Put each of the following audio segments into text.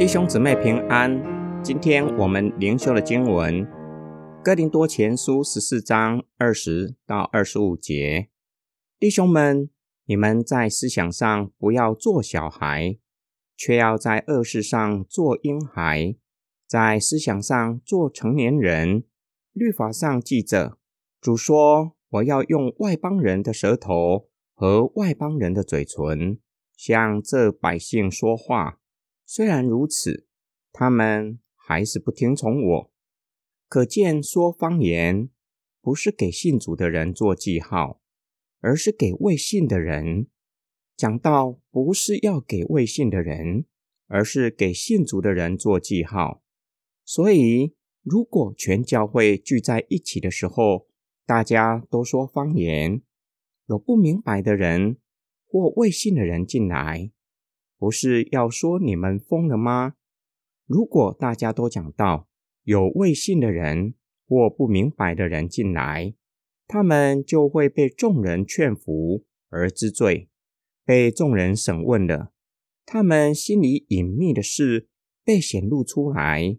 弟兄姊妹平安，今天我们灵修的经文《哥林多前书》十四章二十到二十五节。弟兄们，你们在思想上不要做小孩，却要在恶事上做婴孩；在思想上做成年人。律法上记着，主说：“我要用外邦人的舌头和外邦人的嘴唇，向这百姓说话。”虽然如此，他们还是不听从我。可见说方言不是给信主的人做记号，而是给未信的人讲道，不是要给未信的人，而是给信主的人做记号。所以，如果全教会聚在一起的时候，大家都说方言，有不明白的人或未信的人进来。不是要说你们疯了吗？如果大家都讲到有未信的人或不明白的人进来，他们就会被众人劝服而知罪，被众人审问了。他们心里隐秘的事被显露出来，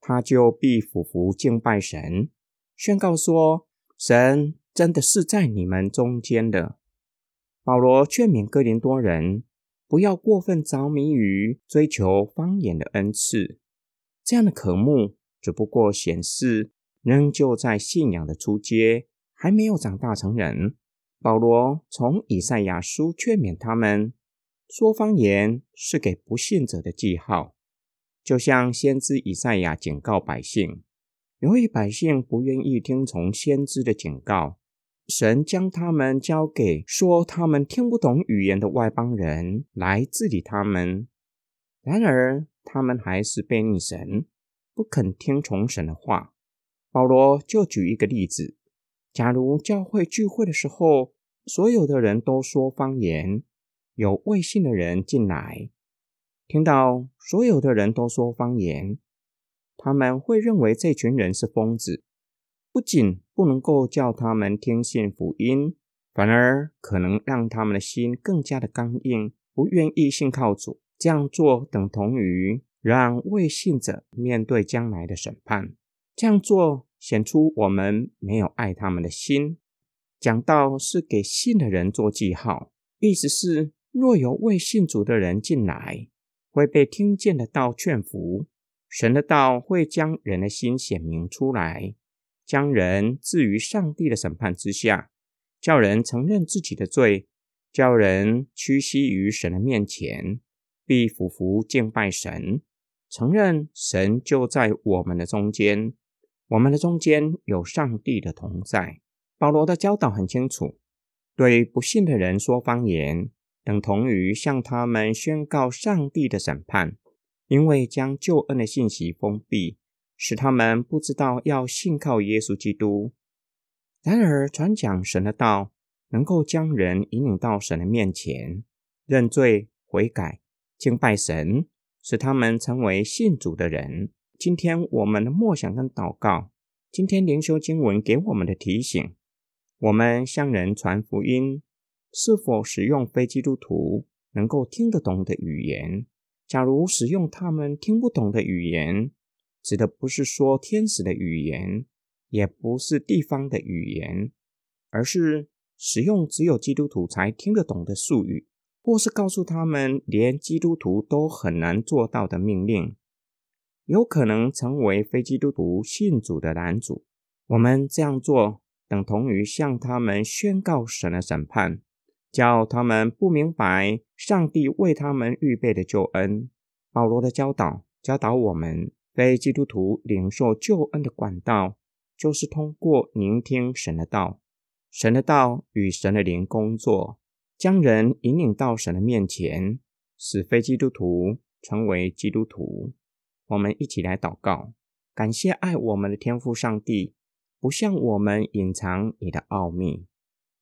他就必俯伏敬拜神，宣告说：神真的是在你们中间的。保罗劝勉哥林多人。不要过分着迷于追求方言的恩赐，这样的科目只不过显示仍旧在信仰的初阶，还没有长大成人。保罗从以赛亚书劝勉他们说方言是给不信者的记号，就像先知以赛亚警告百姓，由于百姓不愿意听从先知的警告。神将他们交给说他们听不懂语言的外邦人来治理他们，然而他们还是背逆神，不肯听从神的话。保罗就举一个例子：假如教会聚会的时候，所有的人都说方言，有未信的人进来，听到所有的人都说方言，他们会认为这群人是疯子。不仅不能够叫他们听信福音，反而可能让他们的心更加的刚硬，不愿意信靠主。这样做等同于让未信者面对将来的审判。这样做显出我们没有爱他们的心。讲到是给信的人做记号，意思是若有未信主的人进来，会被听见的道劝服，神的道会将人的心显明出来。将人置于上帝的审判之下，叫人承认自己的罪，叫人屈膝于神的面前，必俯伏敬拜神，承认神就在我们的中间，我们的中间有上帝的同在。保罗的教导很清楚，对不信的人说方言，等同于向他们宣告上帝的审判，因为将救恩的信息封闭。使他们不知道要信靠耶稣基督。然而，传讲神的道，能够将人引领到神的面前，认罪悔改，敬拜神，使他们成为信主的人。今天我们的默想跟祷告，今天灵修经文给我们的提醒：我们向人传福音，是否使用非基督徒能够听得懂的语言？假如使用他们听不懂的语言，指的不是说天使的语言，也不是地方的语言，而是使用只有基督徒才听得懂的术语，或是告诉他们连基督徒都很难做到的命令，有可能成为非基督徒信主的男主。我们这样做，等同于向他们宣告神的审判，叫他们不明白上帝为他们预备的救恩。保罗的教导教导我们。非基督徒领受救恩的管道，就是通过聆听神的道。神的道与神的灵工作，将人引领到神的面前，使非基督徒成为基督徒。我们一起来祷告，感谢爱我们的天父上帝，不向我们隐藏你的奥秘。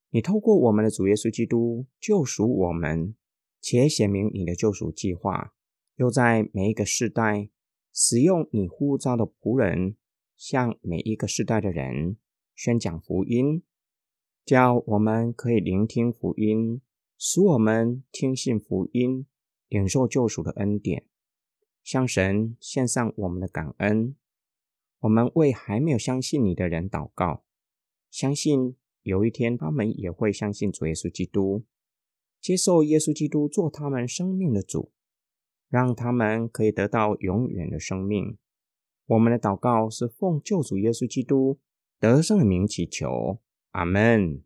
你透过我们的主耶稣基督救赎我们，且显明你的救赎计划，又在每一个世代。使用你呼召的仆人，向每一个世代的人宣讲福音，叫我们可以聆听福音，使我们听信福音，领受救赎的恩典。向神献上我们的感恩。我们为还没有相信你的人祷告，相信有一天他们也会相信主耶稣基督，接受耶稣基督做他们生命的主，让他们可以得到永远的生命。我们的祷告是奉救主耶稣基督得胜的名祈求，阿门。